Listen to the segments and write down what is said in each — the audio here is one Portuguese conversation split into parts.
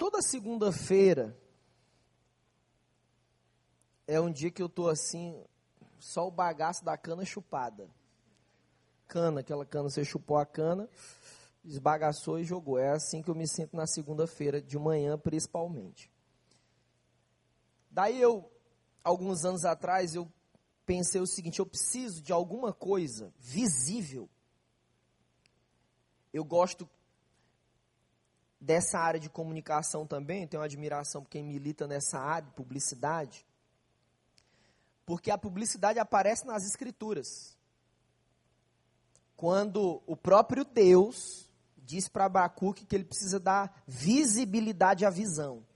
Toda segunda-feira é um dia que eu tô assim, só o bagaço da cana chupada. Cana, aquela cana, você chupou a cana, esbagaçou e jogou. É assim que eu me sinto na segunda-feira, de manhã principalmente. Daí eu, alguns anos atrás, eu pensei o seguinte: eu preciso de alguma coisa visível. Eu gosto dessa área de comunicação também, tenho admiração por quem milita nessa área de publicidade, porque a publicidade aparece nas escrituras. Quando o próprio Deus diz para Abacuque que ele precisa dar visibilidade à visão.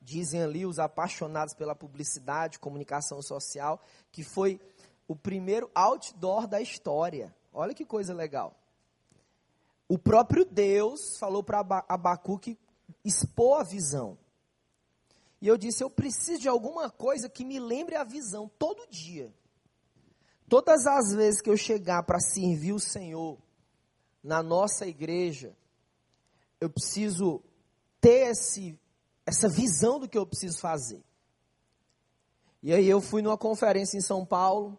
Dizem ali os apaixonados pela publicidade, comunicação social, que foi o primeiro outdoor da história. Olha que coisa legal. O próprio Deus falou para Abacuque expor a visão. E eu disse: eu preciso de alguma coisa que me lembre a visão todo dia. Todas as vezes que eu chegar para servir o Senhor na nossa igreja, eu preciso ter esse, essa visão do que eu preciso fazer. E aí eu fui numa conferência em São Paulo,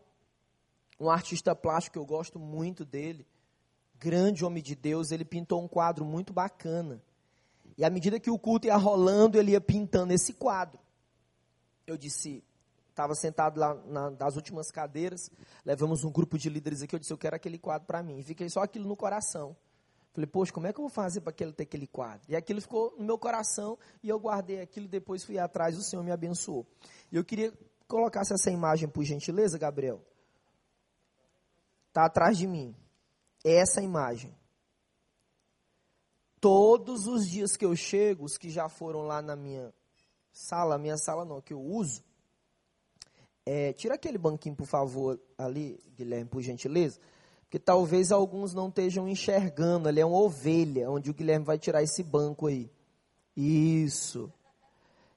um artista plástico que eu gosto muito dele, grande homem de Deus, ele pintou um quadro muito bacana. E à medida que o culto ia rolando, ele ia pintando esse quadro. Eu disse, estava sentado lá na, nas últimas cadeiras, levamos um grupo de líderes aqui, eu disse, eu quero aquele quadro para mim. E fiquei só aquilo no coração. Falei, poxa, como é que eu vou fazer para ele ter aquele quadro? E aquilo ficou no meu coração e eu guardei aquilo, depois fui atrás, o Senhor me abençoou. E eu queria colocar essa imagem, por gentileza, Gabriel. Está atrás de mim essa imagem. Todos os dias que eu chego, os que já foram lá na minha sala, minha sala não, que eu uso, é, tira aquele banquinho, por favor, ali, Guilherme, por gentileza, porque talvez alguns não estejam enxergando, ali é uma ovelha, onde o Guilherme vai tirar esse banco aí. Isso.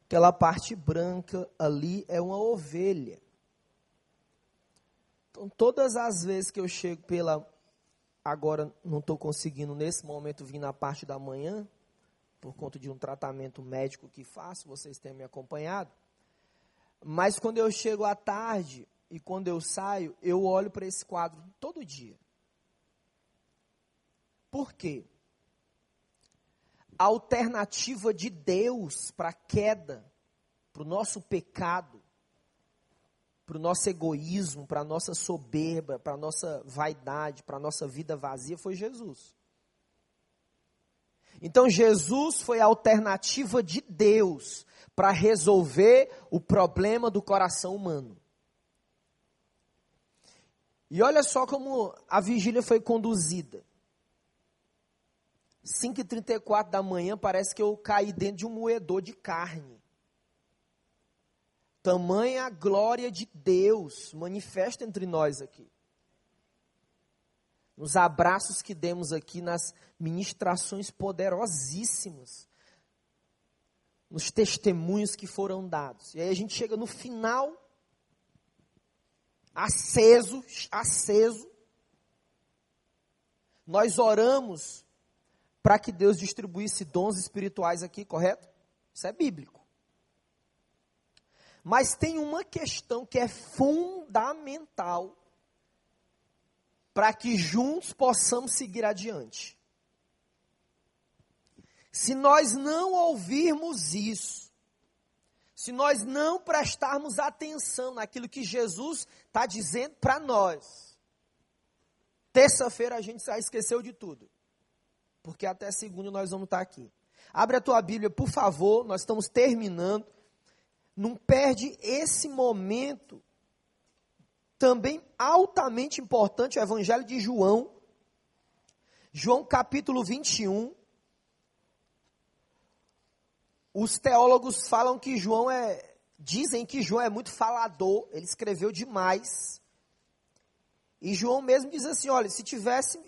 Aquela parte branca ali é uma ovelha. Então, todas as vezes que eu chego pela Agora não estou conseguindo nesse momento vir na parte da manhã, por conta de um tratamento médico que faço, vocês têm me acompanhado. Mas quando eu chego à tarde e quando eu saio, eu olho para esse quadro todo dia. Por quê? A alternativa de Deus para a queda, para o nosso pecado, para o nosso egoísmo, para a nossa soberba, para a nossa vaidade, para a nossa vida vazia, foi Jesus. Então, Jesus foi a alternativa de Deus para resolver o problema do coração humano. E olha só como a vigília foi conduzida. 5h34 da manhã, parece que eu caí dentro de um moedor de carne. Tamanha glória de Deus manifesta entre nós aqui. Nos abraços que demos aqui, nas ministrações poderosíssimas, nos testemunhos que foram dados. E aí a gente chega no final, aceso, aceso. Nós oramos para que Deus distribuísse dons espirituais aqui, correto? Isso é bíblico. Mas tem uma questão que é fundamental para que juntos possamos seguir adiante. Se nós não ouvirmos isso, se nós não prestarmos atenção naquilo que Jesus está dizendo para nós, terça-feira a gente já esqueceu de tudo, porque até segunda nós vamos estar aqui. Abre a tua Bíblia, por favor, nós estamos terminando não perde esse momento também altamente importante, o Evangelho de João, João capítulo 21. Os teólogos falam que João é, dizem que João é muito falador, ele escreveu demais. E João mesmo diz assim: olha, se tivesse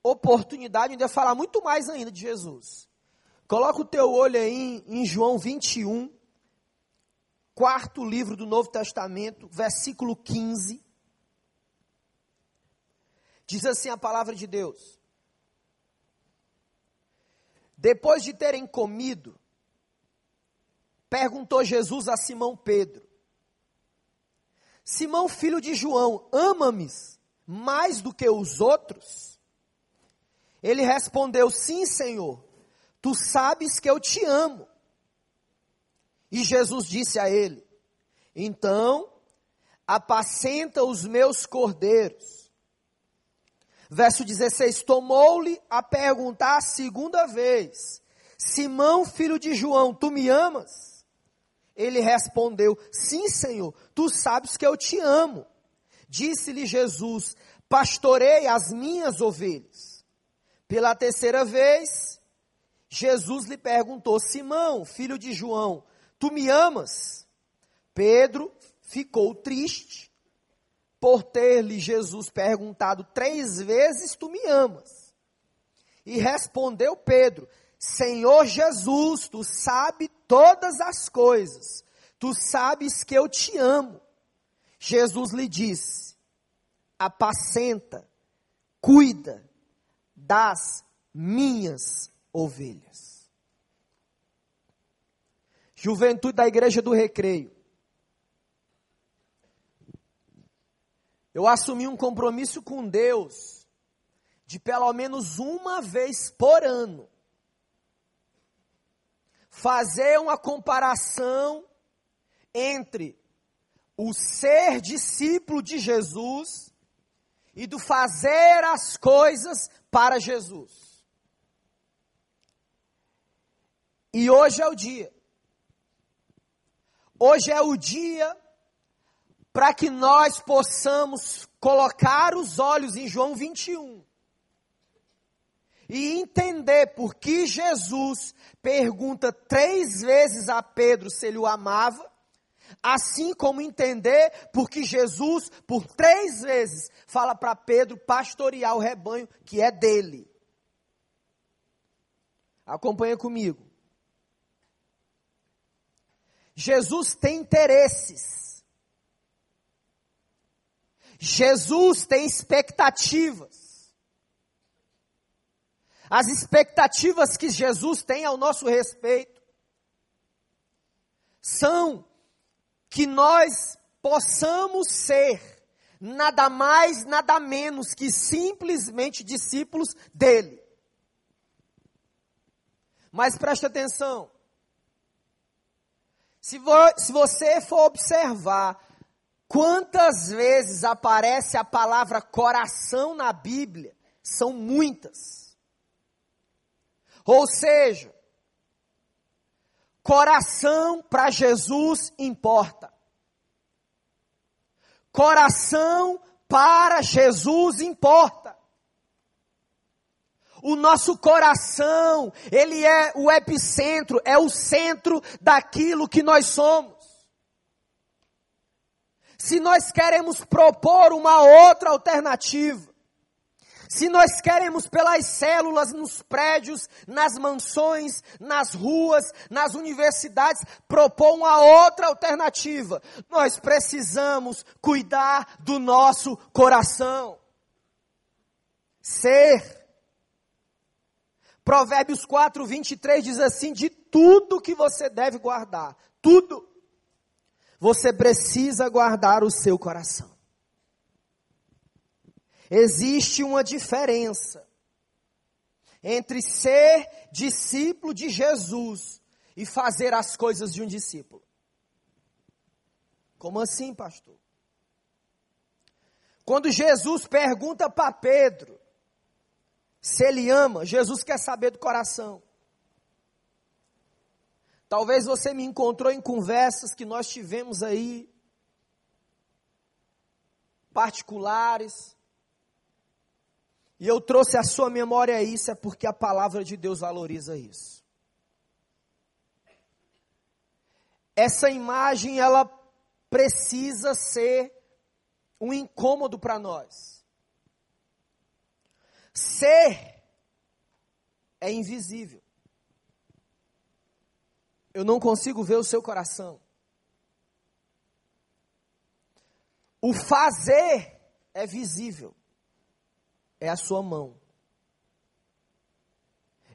oportunidade, ainda ia falar muito mais ainda de Jesus. Coloca o teu olho aí em João 21, quarto livro do Novo Testamento, versículo 15. Diz assim a palavra de Deus: Depois de terem comido, perguntou Jesus a Simão Pedro: Simão, filho de João, ama-me mais do que os outros? Ele respondeu: Sim, Senhor, tu sabes que eu te amo. E Jesus disse a ele: Então, apacenta os meus cordeiros. Verso 16: Tomou-lhe a perguntar a segunda vez: Simão, filho de João, tu me amas? Ele respondeu: Sim, Senhor, tu sabes que eu te amo. Disse-lhe Jesus: Pastorei as minhas ovelhas. Pela terceira vez, Jesus lhe perguntou: Simão, filho de João, tu me amas? Pedro ficou triste por ter-lhe Jesus perguntado três vezes: Tu me amas? E respondeu Pedro: Senhor Jesus, tu sabes todas as coisas, tu sabes que eu te amo. Jesus lhe disse: Apacenta, cuida das minhas ovelhas. Juventude da Igreja do Recreio. Eu assumi um compromisso com Deus de pelo menos uma vez por ano fazer uma comparação entre o ser discípulo de Jesus e do fazer as coisas para Jesus. E hoje é o dia. Hoje é o dia para que nós possamos colocar os olhos em João 21 e entender por que Jesus pergunta três vezes a Pedro se ele o amava, assim como entender por que Jesus, por três vezes, fala para Pedro pastorear o rebanho que é dele. Acompanha comigo. Jesus tem interesses Jesus tem expectativas. As expectativas que Jesus tem ao nosso respeito são que nós possamos ser nada mais, nada menos que simplesmente discípulos dele. Mas preste atenção. Se, vo se você for observar Quantas vezes aparece a palavra coração na Bíblia? São muitas. Ou seja, coração para Jesus importa. Coração para Jesus importa. O nosso coração, ele é o epicentro, é o centro daquilo que nós somos se nós queremos propor uma outra alternativa, se nós queremos pelas células, nos prédios, nas mansões, nas ruas, nas universidades, propor uma outra alternativa, nós precisamos cuidar do nosso coração. Ser. Provérbios 4, 23 diz assim: de tudo que você deve guardar, tudo você precisa guardar o seu coração. Existe uma diferença entre ser discípulo de Jesus e fazer as coisas de um discípulo. Como assim, pastor? Quando Jesus pergunta para Pedro se ele ama, Jesus quer saber do coração. Talvez você me encontrou em conversas que nós tivemos aí, particulares, e eu trouxe a sua memória isso, é porque a palavra de Deus valoriza isso. Essa imagem, ela precisa ser um incômodo para nós. Ser é invisível. Eu não consigo ver o seu coração. O fazer é visível. É a sua mão.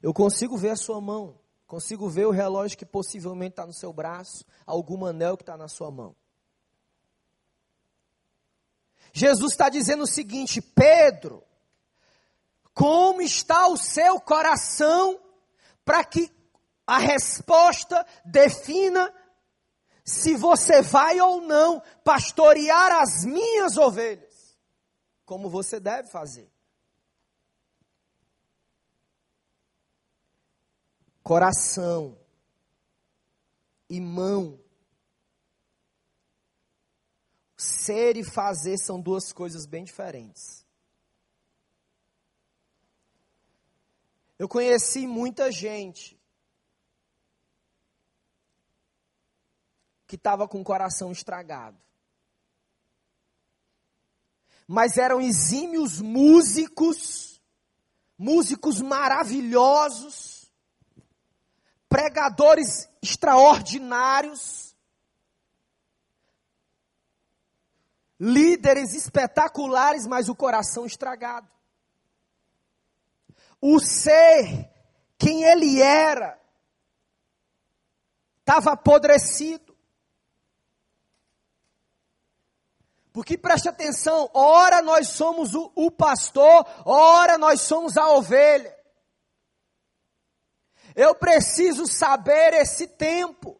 Eu consigo ver a sua mão, consigo ver o relógio que possivelmente está no seu braço, algum anel que está na sua mão. Jesus está dizendo o seguinte: Pedro, como está o seu coração para que a resposta defina se você vai ou não pastorear as minhas ovelhas, como você deve fazer. Coração e mão. Ser e fazer são duas coisas bem diferentes. Eu conheci muita gente que estava com o coração estragado. Mas eram exímios músicos, músicos maravilhosos, pregadores extraordinários, líderes espetaculares, mas o coração estragado. O ser, quem ele era, estava apodrecido. Porque preste atenção, ora nós somos o, o pastor, ora nós somos a ovelha. Eu preciso saber esse tempo,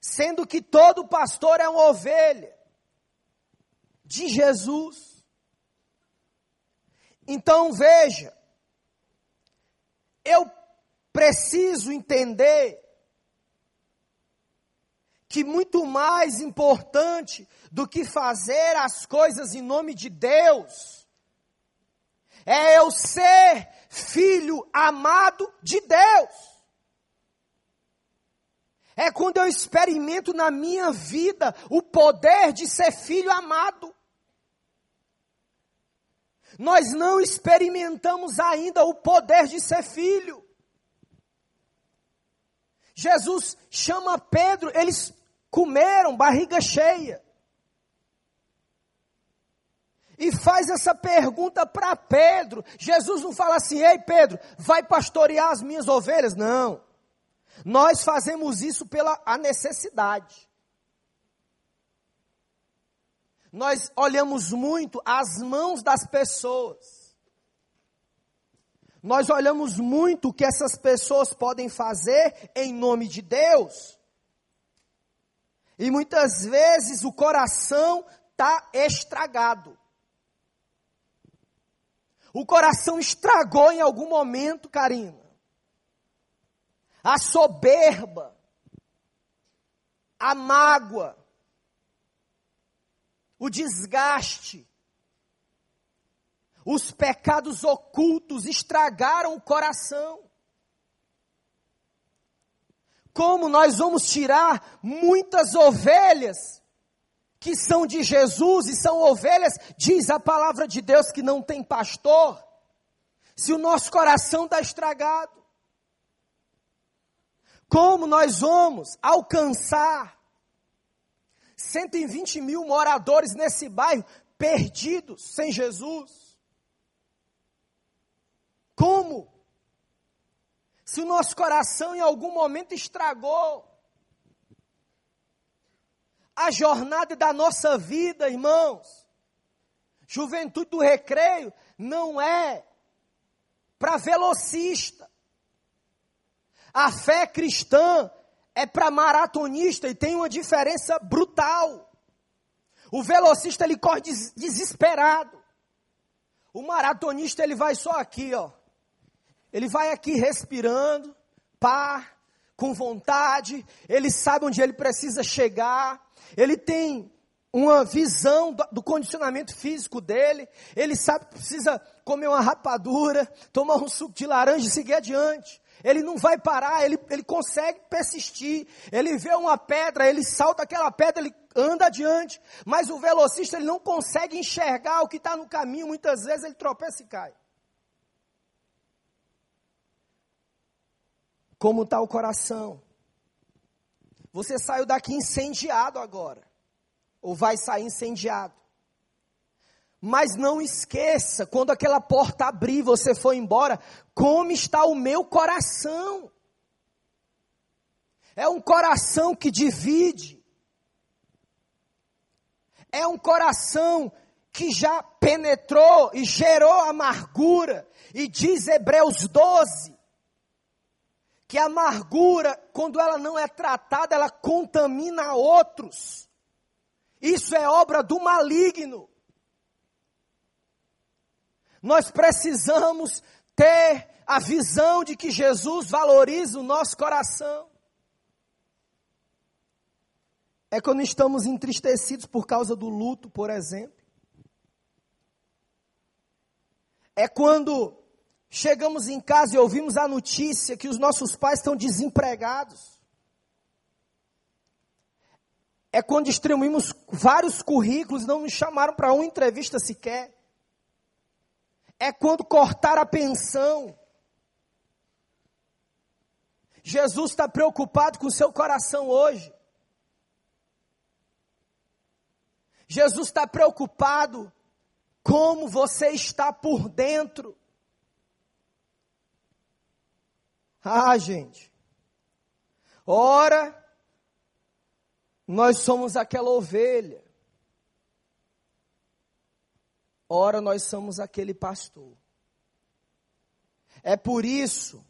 sendo que todo pastor é uma ovelha de Jesus. Então veja, eu preciso entender que muito mais importante do que fazer as coisas em nome de Deus é eu ser filho amado de Deus. É quando eu experimento na minha vida o poder de ser filho amado. Nós não experimentamos ainda o poder de ser filho. Jesus chama Pedro, eles comeram barriga cheia. E faz essa pergunta para Pedro. Jesus não fala assim: "Ei Pedro, vai pastorear as minhas ovelhas?" Não. Nós fazemos isso pela a necessidade. Nós olhamos muito as mãos das pessoas. Nós olhamos muito o que essas pessoas podem fazer em nome de Deus. E muitas vezes o coração está estragado. O coração estragou em algum momento, Karina. A soberba, a mágoa, o desgaste, os pecados ocultos estragaram o coração. Como nós vamos tirar muitas ovelhas que são de Jesus e são ovelhas, diz a palavra de Deus que não tem pastor, se o nosso coração está estragado? Como nós vamos alcançar 120 mil moradores nesse bairro perdidos sem Jesus? Como? Se o nosso coração em algum momento estragou a jornada da nossa vida, irmãos. Juventude do recreio não é para velocista. A fé cristã é para maratonista e tem uma diferença brutal. O velocista ele corre des desesperado. O maratonista ele vai só aqui, ó. Ele vai aqui respirando, pá, com vontade, ele sabe onde ele precisa chegar, ele tem uma visão do, do, condicionamento físico dele, ele sabe que precisa comer uma rapadura, tomar um suco de laranja e seguir adiante. Ele não vai parar, ele, ele consegue persistir. Ele vê uma pedra, ele salta aquela pedra, ele anda adiante. Mas o velocista, ele não consegue enxergar o que está no caminho, muitas vezes ele tropeça e cai. Como está o coração? Você saiu daqui incendiado agora. Ou vai sair incendiado. Mas não esqueça, quando aquela porta abrir, você for embora, como está o meu coração. É um coração que divide. É um coração que já penetrou e gerou amargura. E diz Hebreus 12 que a amargura, quando ela não é tratada, ela contamina outros. Isso é obra do maligno. Nós precisamos ter a visão de que Jesus valoriza o nosso coração. É quando estamos entristecidos por causa do luto, por exemplo. É quando chegamos em casa e ouvimos a notícia que os nossos pais estão desempregados. É quando distribuímos vários currículos não nos chamaram para uma entrevista sequer. É quando cortar a pensão. Jesus está preocupado com o seu coração hoje. Jesus está preocupado como você está por dentro. Ah, gente. Ora, nós somos aquela ovelha. Ora, nós somos aquele pastor. É por isso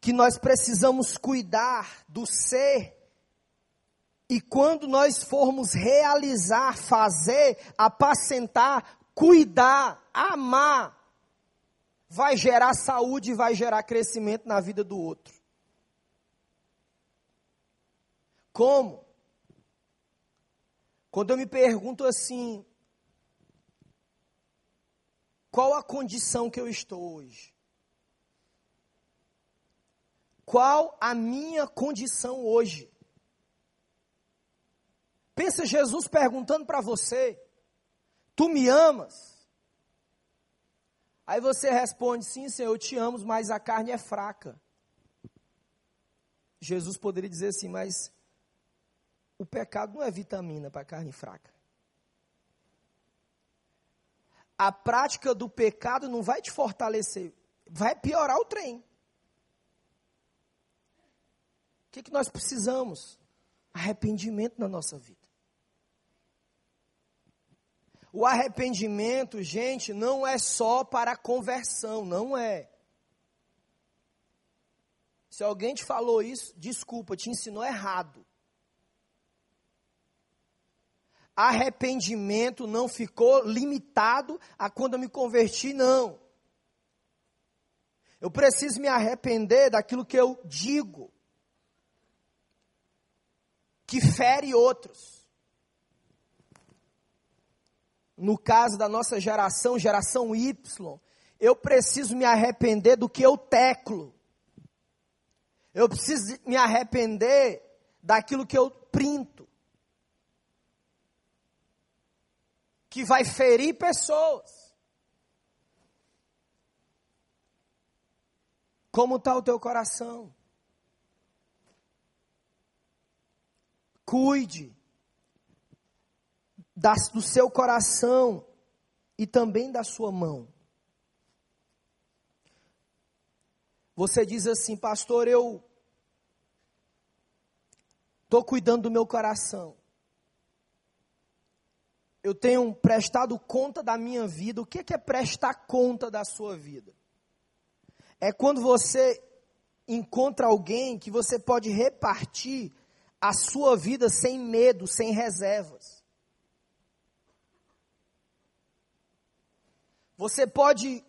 que nós precisamos cuidar do ser e quando nós formos realizar, fazer, apacentar, cuidar, amar, vai gerar saúde e vai gerar crescimento na vida do outro. Como? Quando eu me pergunto assim, qual a condição que eu estou hoje? Qual a minha condição hoje? Pensa Jesus perguntando para você: Tu me amas? Aí você responde: Sim, Senhor, eu te amo, mas a carne é fraca. Jesus poderia dizer assim: Mas o pecado não é vitamina para carne fraca. A prática do pecado não vai te fortalecer, vai piorar o trem. O que, que nós precisamos? Arrependimento na nossa vida. O arrependimento, gente, não é só para conversão, não é. Se alguém te falou isso, desculpa, te ensinou errado. Arrependimento não ficou limitado a quando eu me converti, não. Eu preciso me arrepender daquilo que eu digo, que fere outros no caso da nossa geração, geração Y, eu preciso me arrepender do que eu teclo. Eu preciso me arrepender daquilo que eu printo. Que vai ferir pessoas. Como está o teu coração? Cuide das, do seu coração e também da sua mão. Você diz assim, pastor, eu estou cuidando do meu coração. Eu tenho prestado conta da minha vida. O que é prestar conta da sua vida? É quando você encontra alguém que você pode repartir a sua vida sem medo, sem reservas. Você pode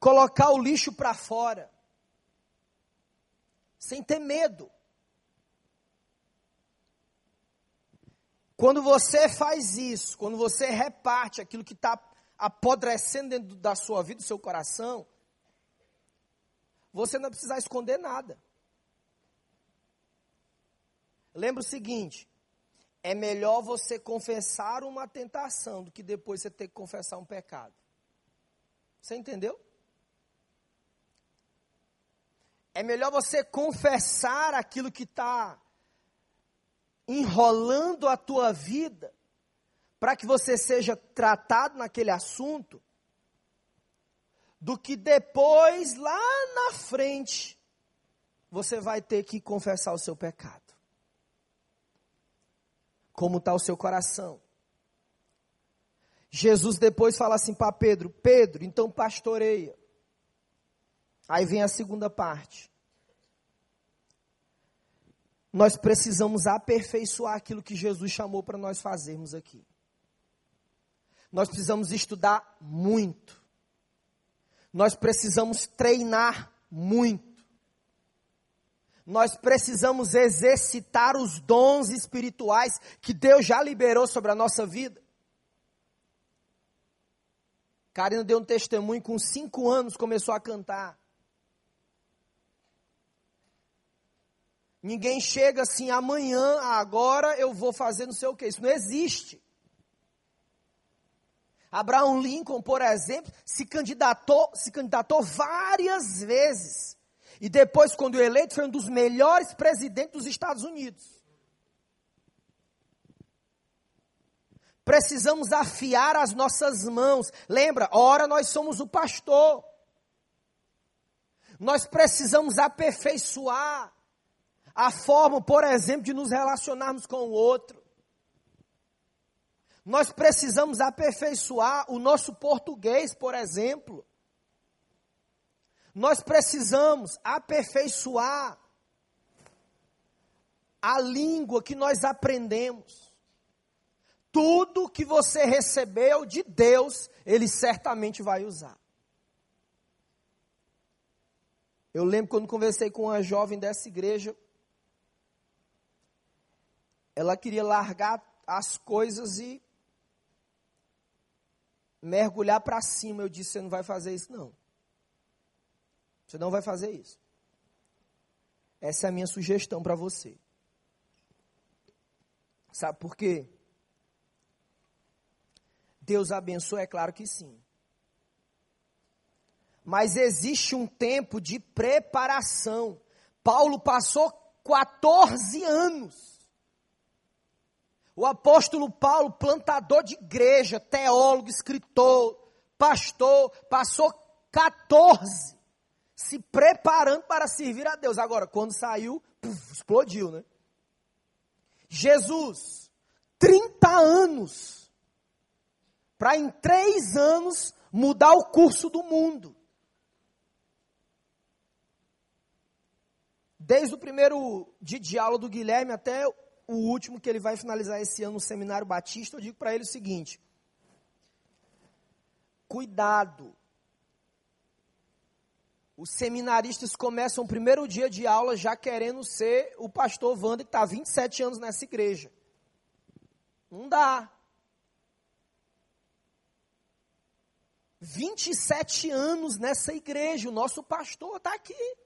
colocar o lixo para fora, sem ter medo. Quando você faz isso, quando você reparte aquilo que está apodrecendo dentro da sua vida, do seu coração, você não precisa esconder nada. Lembra o seguinte: é melhor você confessar uma tentação do que depois você ter que confessar um pecado. Você entendeu? É melhor você confessar aquilo que está enrolando a tua vida, para que você seja tratado naquele assunto, do que depois, lá na frente, você vai ter que confessar o seu pecado. Como está o seu coração? Jesus depois fala assim para Pedro: Pedro, então pastoreia. Aí vem a segunda parte. Nós precisamos aperfeiçoar aquilo que Jesus chamou para nós fazermos aqui. Nós precisamos estudar muito. Nós precisamos treinar muito. Nós precisamos exercitar os dons espirituais que Deus já liberou sobre a nossa vida. Karina deu um testemunho, com cinco anos começou a cantar. Ninguém chega assim, amanhã, agora eu vou fazer não sei o que. Isso não existe. Abraham Lincoln, por exemplo, se candidatou, se candidatou várias vezes. E depois, quando eleito, foi um dos melhores presidentes dos Estados Unidos. Precisamos afiar as nossas mãos. Lembra, ora nós somos o pastor. Nós precisamos aperfeiçoar a forma, por exemplo, de nos relacionarmos com o outro. Nós precisamos aperfeiçoar o nosso português, por exemplo. Nós precisamos aperfeiçoar a língua que nós aprendemos. Tudo que você recebeu de Deus, Ele certamente vai usar. Eu lembro quando conversei com uma jovem dessa igreja, ela queria largar as coisas e mergulhar para cima. Eu disse: Você não vai fazer isso, não. Você não vai fazer isso. Essa é a minha sugestão para você. Sabe por quê? Deus abençoa, é claro que sim. Mas existe um tempo de preparação. Paulo passou 14 anos o apóstolo Paulo, plantador de igreja, teólogo, escritor, pastor, passou 14 se preparando para servir a Deus. Agora, quando saiu, explodiu, né? Jesus, 30 anos, para em três anos mudar o curso do mundo. Desde o primeiro de aula do Guilherme até o último que ele vai finalizar esse ano no Seminário Batista, eu digo para ele o seguinte: cuidado. Os seminaristas começam o primeiro dia de aula já querendo ser o pastor Wander, que está há 27 anos nessa igreja. Não dá. 27 anos nessa igreja, o nosso pastor está aqui.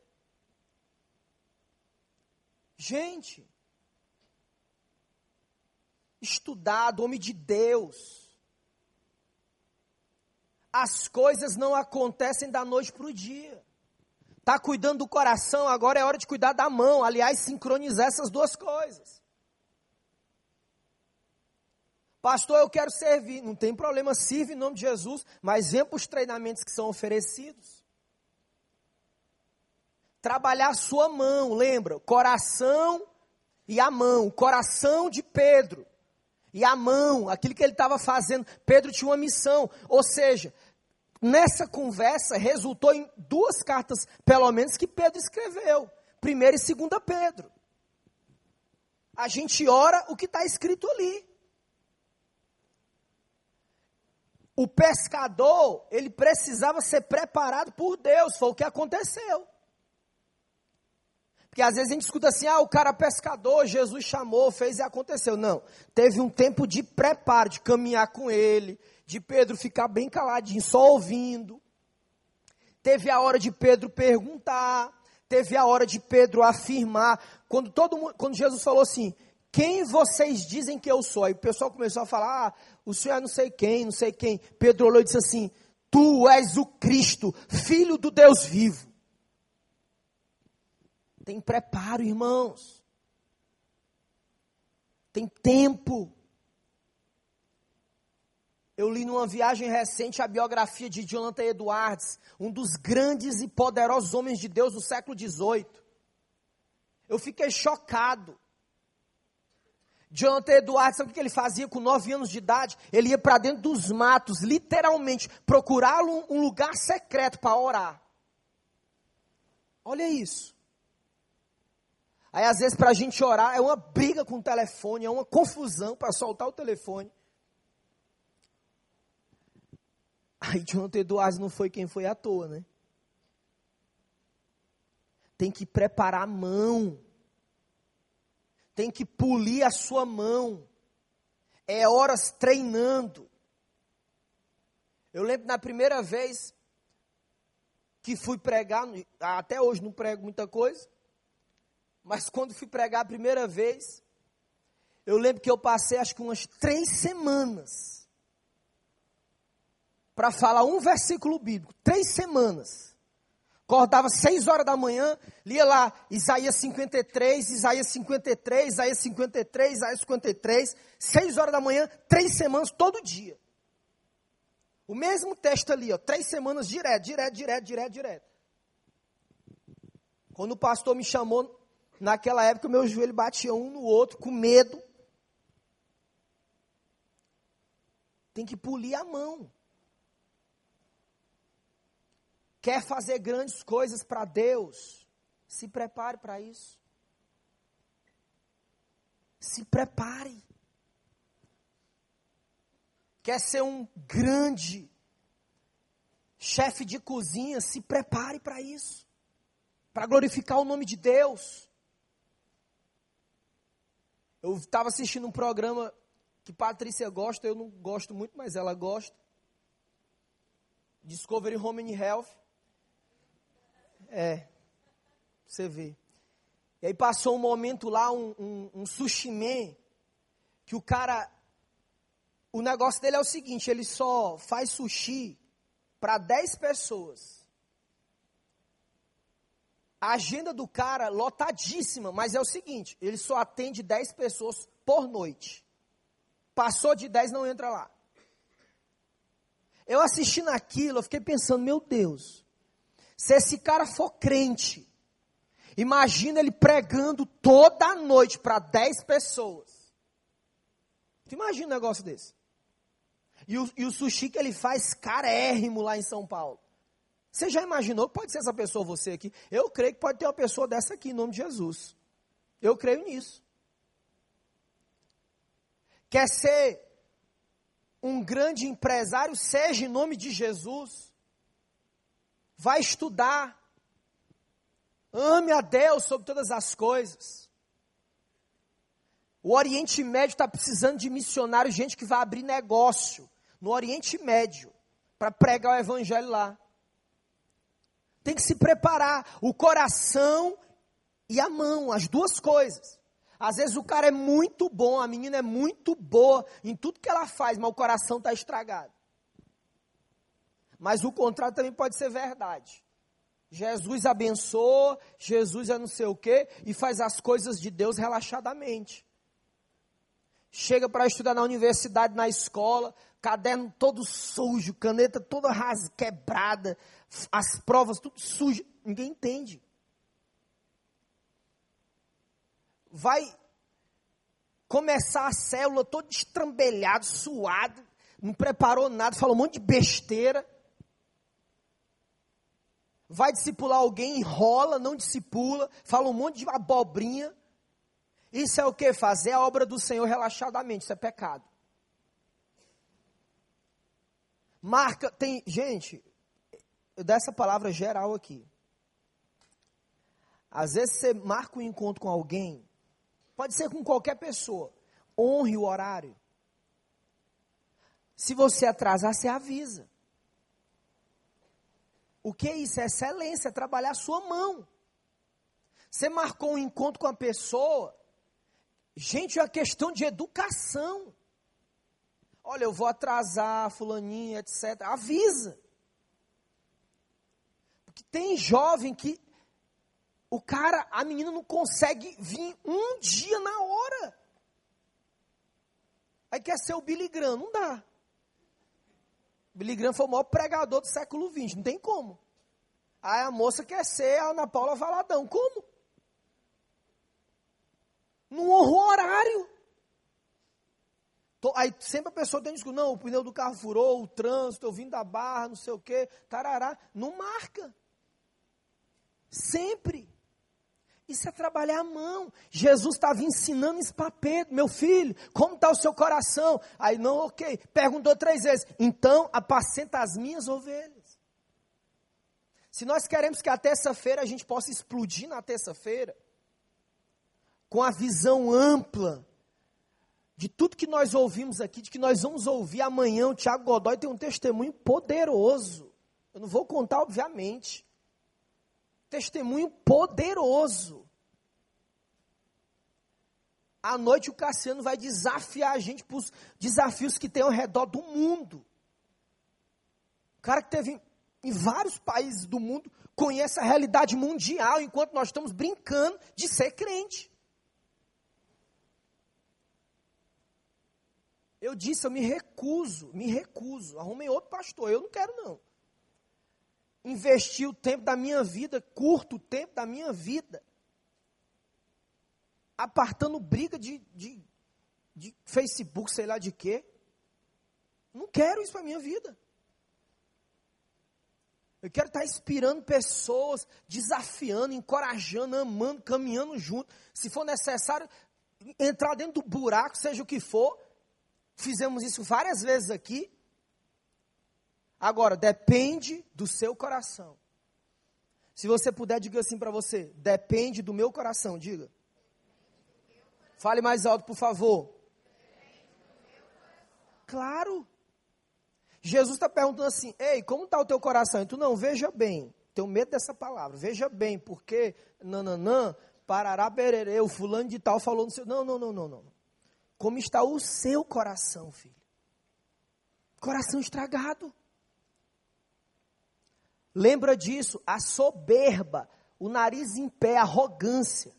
Gente, estudado, homem de Deus. As coisas não acontecem da noite para o dia. Está cuidando do coração, agora é hora de cuidar da mão. Aliás, sincronizar essas duas coisas. Pastor, eu quero servir. Não tem problema, sirva em nome de Jesus, mas vem para os treinamentos que são oferecidos. Trabalhar a sua mão, lembra? Coração e a mão. Coração de Pedro e a mão, aquilo que ele estava fazendo. Pedro tinha uma missão, ou seja, nessa conversa resultou em duas cartas, pelo menos, que Pedro escreveu. Primeira e segunda Pedro. A gente ora o que está escrito ali. O pescador, ele precisava ser preparado por Deus, foi o que aconteceu. Porque às vezes a gente escuta assim, ah, o cara pescador, Jesus chamou, fez e aconteceu. Não, teve um tempo de preparo, de caminhar com ele, de Pedro ficar bem caladinho, só ouvindo. Teve a hora de Pedro perguntar, teve a hora de Pedro afirmar. Quando todo mundo, quando Jesus falou assim, quem vocês dizem que eu sou? Aí o pessoal começou a falar, ah, o senhor é não sei quem, não sei quem. Pedro olhou e disse assim, tu és o Cristo, filho do Deus vivo. Tem preparo, irmãos. Tem tempo. eu li numa viagem recente a biografia de Jonathan Edwards, um dos grandes e poderosos homens de Deus do século XVIII. Eu fiquei chocado. Jonathan Edwards, sabe o que ele fazia com nove anos de idade? Ele ia para dentro dos matos, literalmente, procurar um lugar secreto para orar. Olha isso. Aí, às vezes, para a gente orar, é uma briga com o telefone, é uma confusão para soltar o telefone. Aí, Jonathan Eduardo não foi quem foi à toa, né? Tem que preparar a mão. Tem que polir a sua mão. É horas treinando. Eu lembro na primeira vez que fui pregar, até hoje não prego muita coisa, mas quando fui pregar a primeira vez, eu lembro que eu passei acho que umas três semanas para falar um versículo bíblico. Três semanas. Acordava seis horas da manhã, lia lá Isaías 53, Isaías 53, Isaías 53, Isaías 53. Seis horas da manhã, três semanas, todo dia. O mesmo texto ali, ó, três semanas direto, direto, direto, direto, direto. Quando o pastor me chamou Naquela época, meu joelho batia um no outro, com medo. Tem que polir a mão. Quer fazer grandes coisas para Deus? Se prepare para isso. Se prepare. Quer ser um grande chefe de cozinha? Se prepare para isso. Para glorificar o nome de Deus. Eu estava assistindo um programa que Patrícia gosta, eu não gosto muito, mas ela gosta. Discovery Home and Health. É, você vê. E aí passou um momento lá, um, um, um sushi man, que o cara, o negócio dele é o seguinte, ele só faz sushi para 10 pessoas. A agenda do cara lotadíssima, mas é o seguinte, ele só atende 10 pessoas por noite. Passou de 10 não entra lá. Eu assistindo aquilo, eu fiquei pensando, meu Deus, se esse cara for crente, imagina ele pregando toda noite para 10 pessoas. Tu imagina um negócio desse? E o, e o sushi que ele faz carérrimo lá em São Paulo. Você já imaginou que pode ser essa pessoa você aqui? Eu creio que pode ter uma pessoa dessa aqui em nome de Jesus. Eu creio nisso. Quer ser um grande empresário, seja em nome de Jesus. Vai estudar. Ame a Deus sobre todas as coisas. O Oriente Médio está precisando de missionários, gente que vai abrir negócio no Oriente Médio para pregar o Evangelho lá. Tem que se preparar o coração e a mão, as duas coisas. Às vezes o cara é muito bom, a menina é muito boa em tudo que ela faz, mas o coração está estragado. Mas o contrário também pode ser verdade. Jesus abençoa, Jesus é não sei o quê, e faz as coisas de Deus relaxadamente. Chega para estudar na universidade, na escola, caderno todo sujo, caneta toda ras, quebrada, as provas tudo sujo, ninguém entende. Vai começar a célula todo estrambelhado, suado, não preparou nada, falou um monte de besteira. Vai discipular alguém, enrola, não discipula, fala um monte de abobrinha. Isso é o que? Fazer a obra do Senhor relaxadamente, isso é pecado. Marca, tem, gente, eu dou essa palavra geral aqui. Às vezes você marca um encontro com alguém, pode ser com qualquer pessoa, honre o horário. Se você atrasar, você avisa. O que é isso? É excelência, é trabalhar a sua mão. Você marcou um encontro com a pessoa, gente, é uma questão de educação. Olha, eu vou atrasar, fulaninha, etc. Avisa. Porque tem jovem que o cara, a menina não consegue vir um dia na hora. Aí quer ser o Billy Graham, não dá. Billy Graham foi o maior pregador do século XX, não tem como. Aí a moça quer ser a Ana Paula Valadão, como? Não horário. Aí sempre a pessoa tem discurso, não, o pneu do carro furou, o trânsito, eu vim da barra, não sei o quê, tarará. Não marca. Sempre. Isso é trabalhar a mão. Jesus estava ensinando para Pedro, meu filho, como está o seu coração? Aí, não, ok. Perguntou três vezes. Então, apacenta as minhas ovelhas. Se nós queremos que a terça-feira a gente possa explodir na terça-feira, com a visão ampla de tudo que nós ouvimos aqui, de que nós vamos ouvir amanhã, o Tiago Godoy tem um testemunho poderoso. Eu não vou contar, obviamente. Testemunho poderoso. À noite o Cassiano vai desafiar a gente para os desafios que tem ao redor do mundo. O cara que teve em vários países do mundo conhece a realidade mundial, enquanto nós estamos brincando de ser crente. Eu disse, eu me recuso, me recuso. Arrumei outro pastor, eu não quero não. Investir o tempo da minha vida, curto o tempo da minha vida, apartando briga de, de, de Facebook, sei lá de quê. Não quero isso para a minha vida. Eu quero estar inspirando pessoas, desafiando, encorajando, amando, caminhando junto. Se for necessário entrar dentro do buraco, seja o que for. Fizemos isso várias vezes aqui. Agora, depende do seu coração. Se você puder, diga assim para você: depende do meu coração, diga. Fale mais alto, por favor. Claro. Jesus está perguntando assim: Ei, como está o teu coração? E tu não, veja bem. Tenho medo dessa palavra. Veja bem, porque nananã, parará bererê, o fulano de tal falou no seu. Não, não, não, não, não. Como está o seu coração, filho? Coração estragado. Lembra disso, a soberba, o nariz em pé, a arrogância.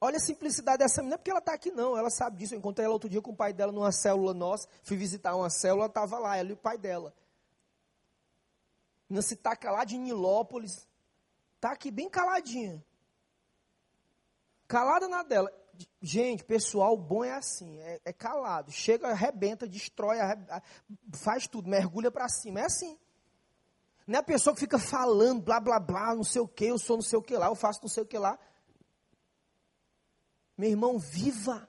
Olha a simplicidade dessa menina, porque ela está aqui não, ela sabe disso. Eu encontrei ela outro dia com o pai dela numa célula nossa, fui visitar uma célula, estava lá, ela e o pai dela. Não se taca lá de Nilópolis, está aqui bem caladinha. Calada na dela. Gente, pessoal bom é assim, é, é calado. Chega, arrebenta, destrói, arrebenta, faz tudo, mergulha para cima. É assim. Não é a pessoa que fica falando, blá, blá, blá, não sei o que, eu sou não sei o que lá, eu faço não sei o que lá. Meu irmão, viva.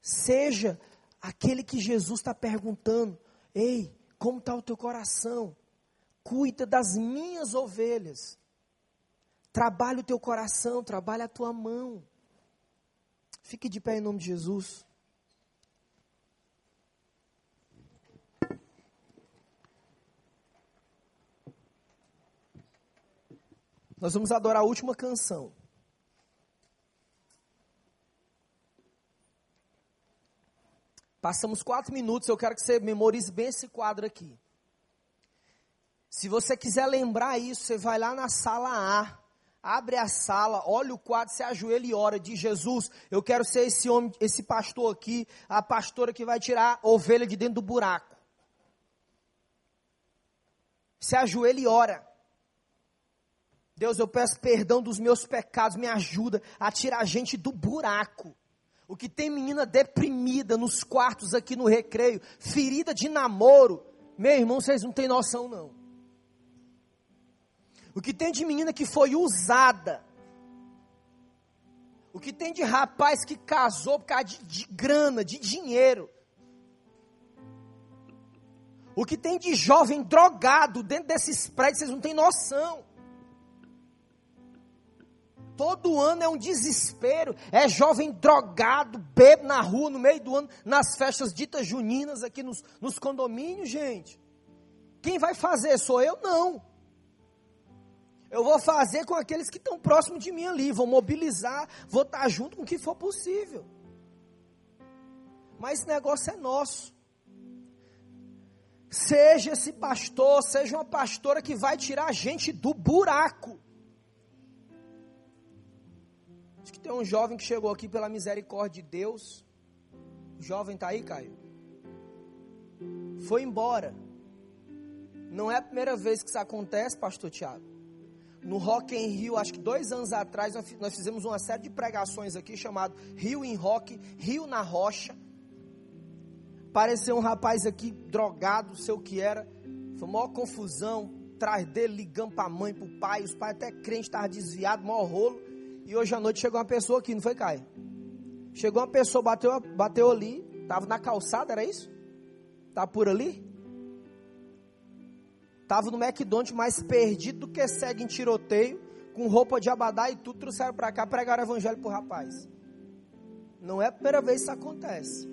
Seja aquele que Jesus está perguntando. Ei, como está o teu coração? Cuida das minhas ovelhas. Trabalha o teu coração, trabalha a tua mão. Fique de pé em nome de Jesus. Nós vamos adorar a última canção. Passamos quatro minutos, eu quero que você memorize bem esse quadro aqui. Se você quiser lembrar isso, você vai lá na sala A, abre a sala, olha o quadro, se ajoelha e ora, diz Jesus, eu quero ser esse homem, esse pastor aqui, a pastora que vai tirar a ovelha de dentro do buraco. Se ajoelha e ora. Deus, eu peço perdão dos meus pecados, me ajuda a tirar a gente do buraco. O que tem menina deprimida nos quartos aqui no recreio, ferida de namoro. Meu irmão, vocês não têm noção não. O que tem de menina que foi usada. O que tem de rapaz que casou por causa de, de grana, de dinheiro. O que tem de jovem drogado dentro desses prédios, vocês não têm noção. Todo ano é um desespero. É jovem drogado, bebe na rua, no meio do ano, nas festas ditas juninas aqui nos, nos condomínios, gente. Quem vai fazer? Sou eu? Não. Eu vou fazer com aqueles que estão próximos de mim ali. Vou mobilizar, vou estar junto com o que for possível. Mas esse negócio é nosso. Seja esse pastor, seja uma pastora que vai tirar a gente do buraco. Diz que tem um jovem que chegou aqui pela misericórdia de Deus. O jovem está aí, Caio? foi embora. Não é a primeira vez que isso acontece, pastor Tiago. No Rock em Rio, acho que dois anos atrás, nós fizemos uma série de pregações aqui chamado Rio em Rock, Rio na Rocha. Apareceu um rapaz aqui drogado, sei o que era. Foi maior confusão. Atrás dele, ligando para a mãe, para o pai. Os pais até crentes estavam desviados, maior rolo. E hoje à noite chegou uma pessoa aqui, não foi, Caio? Chegou uma pessoa, bateu, bateu ali. Estava na calçada, era isso? Estava por ali? Estava no McDonald's mais perdido do que segue em tiroteio, com roupa de abadá e tudo, trouxeram para cá, pregaram o evangelho para o rapaz. Não é a primeira vez que isso acontece.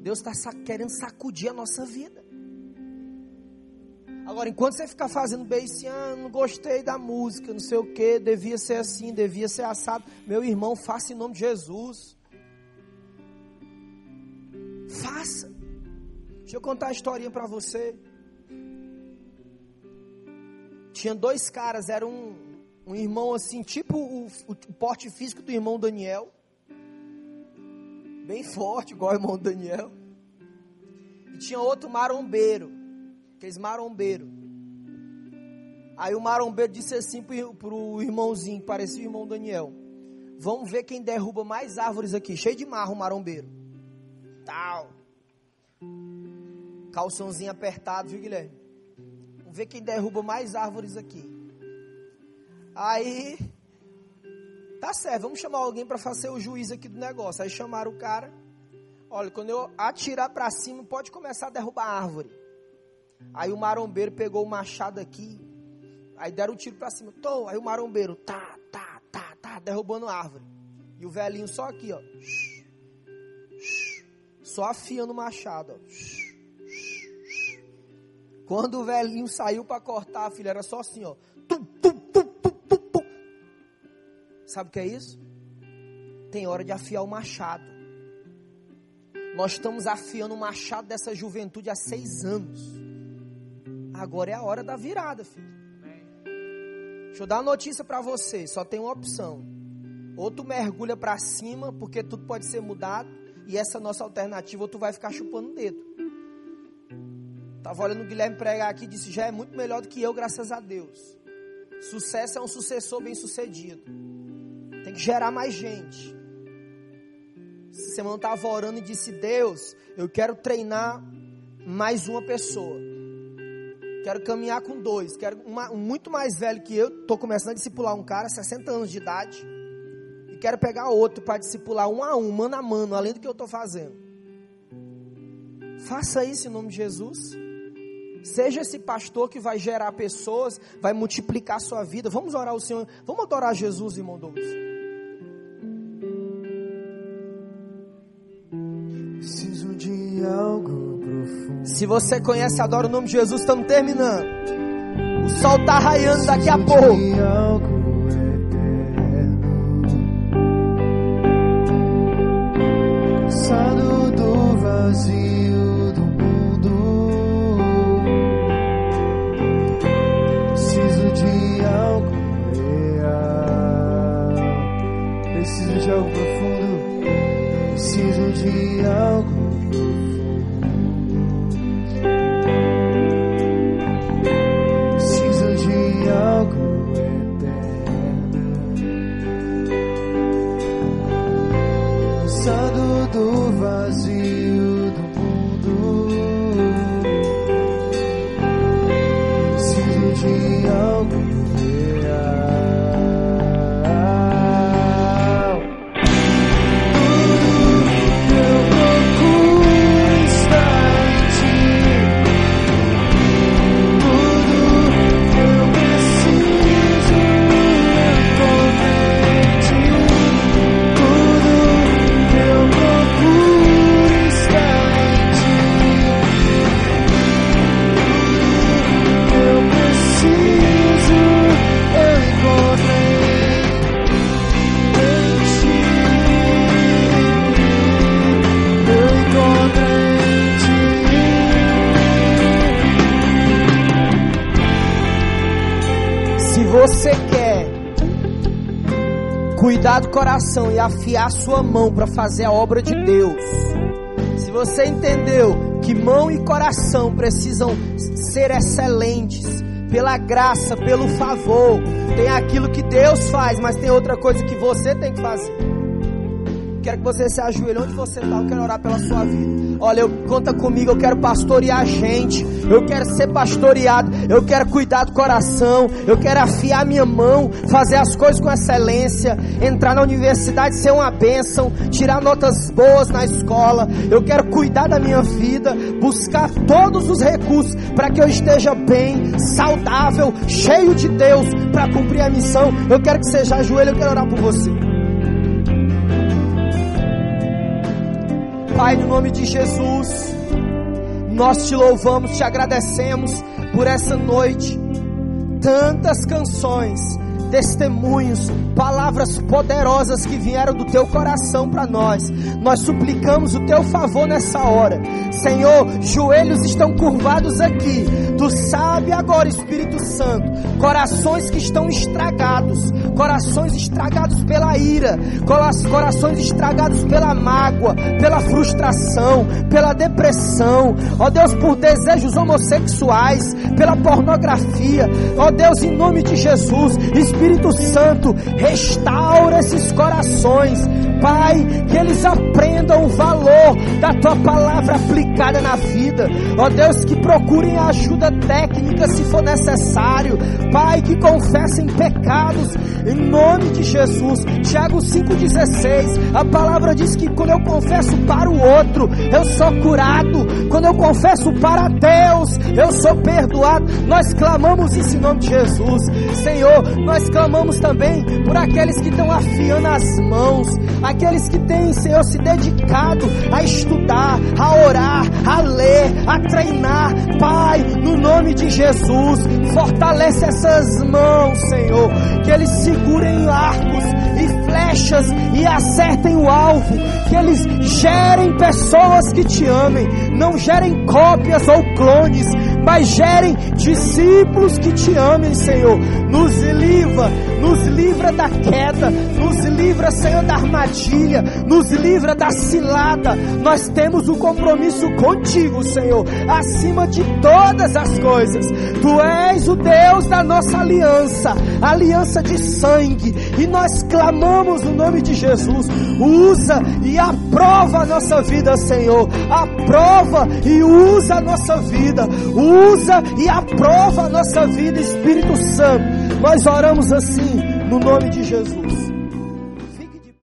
Deus está querendo sacudir a nossa vida. Agora, enquanto você ficar fazendo bem assim, ah, não gostei da música, não sei o que, devia ser assim, devia ser assado. Meu irmão, faça em nome de Jesus. Faça. Deixa eu contar a historinha para você. Tinha dois caras, era um, um irmão assim, tipo o, o porte físico do irmão Daniel bem forte, igual o irmão Daniel. E tinha outro marombeiro, aqueles marombeiro. Aí o marombeiro disse assim para o irmãozinho, que parecia o irmão Daniel: Vamos ver quem derruba mais árvores aqui. Cheio de marro o marombeiro. Tal. Calçãozinho apertado, viu, Guilherme? Ver quem derruba mais árvores aqui. Aí Tá certo, vamos chamar alguém para fazer o juiz aqui do negócio. Aí chamaram o cara. Olha, quando eu atirar para cima, pode começar a derrubar a árvore. Aí o marombeiro pegou o machado aqui. Aí deram o um tiro para cima. Tô, aí o marombeiro, tá, tá, tá, tá, derrubando a árvore. E o velhinho só aqui, ó. Só afiando o machado, ó. Quando o velhinho saiu para cortar, filho, era só assim, ó. Tum, tum, Sabe o que é isso? Tem hora de afiar o machado. Nós estamos afiando o machado dessa juventude há seis anos. Agora é a hora da virada, filho. Deixa eu dar uma notícia para você. Só tem uma opção. Ou tu mergulha para cima, porque tudo pode ser mudado. E essa nossa alternativa, ou tu vai ficar chupando o dedo. Estava olhando o Guilherme pregar aqui e disse: já é muito melhor do que eu, graças a Deus. Sucesso é um sucessor bem sucedido. Tem que gerar mais gente. Essa semana eu estava orando e disse: Deus, eu quero treinar mais uma pessoa. Quero caminhar com dois. Quero uma, um muito mais velho que eu. Estou começando a discipular um cara, 60 anos de idade. E quero pegar outro para discipular um a um, mano a mano, além do que eu estou fazendo. Faça isso em nome de Jesus. Seja esse pastor que vai gerar pessoas, vai multiplicar a sua vida. Vamos orar o Senhor. Vamos adorar Jesus, irmão Douglas. algo profundo. Se você conhece, adora o nome de Jesus, estamos terminando. O sol está raiando daqui a pouco. do vazio. Cuidar do coração e afiar sua mão para fazer a obra de Deus. Se você entendeu que mão e coração precisam ser excelentes pela graça, pelo favor. Tem aquilo que Deus faz, mas tem outra coisa que você tem que fazer. Quero que você se ajoelhe onde você está. Eu quero orar pela sua vida. Olha, eu, conta comigo. Eu quero pastorear gente. Eu quero ser pastoreado. Eu quero cuidar do coração. Eu quero afiar minha mão. Fazer as coisas com excelência. Entrar na universidade, ser uma bênção. Tirar notas boas na escola. Eu quero cuidar da minha vida. Buscar todos os recursos para que eu esteja bem, saudável, cheio de Deus para cumprir a missão. Eu quero que seja ajoelhe. Eu quero orar por você. Pai, no nome de Jesus, nós te louvamos, te agradecemos por essa noite. Tantas canções, testemunhos, palavras poderosas que vieram do teu coração para nós. Nós suplicamos o teu favor nessa hora. Senhor, joelhos estão curvados aqui. Tu sabe agora, Espírito Santo, corações que estão estragados, corações estragados pela ira, corações estragados pela mágoa, pela frustração, pela depressão. Ó Deus, por desejos homossexuais, pela pornografia. Ó Deus, em nome de Jesus, Espírito Santo, restaura esses corações. Pai, que eles aprendam o valor da tua palavra aplicada na vida. Ó Deus, que procurem ajuda técnica se for necessário. Pai, que confessem pecados em nome de Jesus. Tiago 5,16. A palavra diz que quando eu confesso para o outro, eu sou curado. Quando eu confesso para Deus, eu sou perdoado. Nós clamamos isso em nome de Jesus. Senhor, nós clamamos também por aqueles que estão afiando as mãos aqueles que têm, Senhor, se dedicado a estudar, a orar, a ler, a treinar. Pai, no nome de Jesus, fortalece essas mãos, Senhor, que eles segurem arcos e flechas e acertem o alvo, que eles gerem pessoas que te amem, não gerem cópias ou clones, mas gerem discípulos que te amem, Senhor. Nos livra, nos livra da queda, nos livra, Senhor, da armadilha, nos livra da cilada. Nós temos um compromisso contigo, Senhor, acima de todas as coisas. Tu és o Deus da nossa aliança, aliança de sangue, e nós clamamos no nome de Jesus. Usa e aprova a nossa vida, Senhor. Aprova e usa a nossa vida. Usa e aprova a nossa vida, Espírito Santo. Nós oramos assim no nome de Jesus.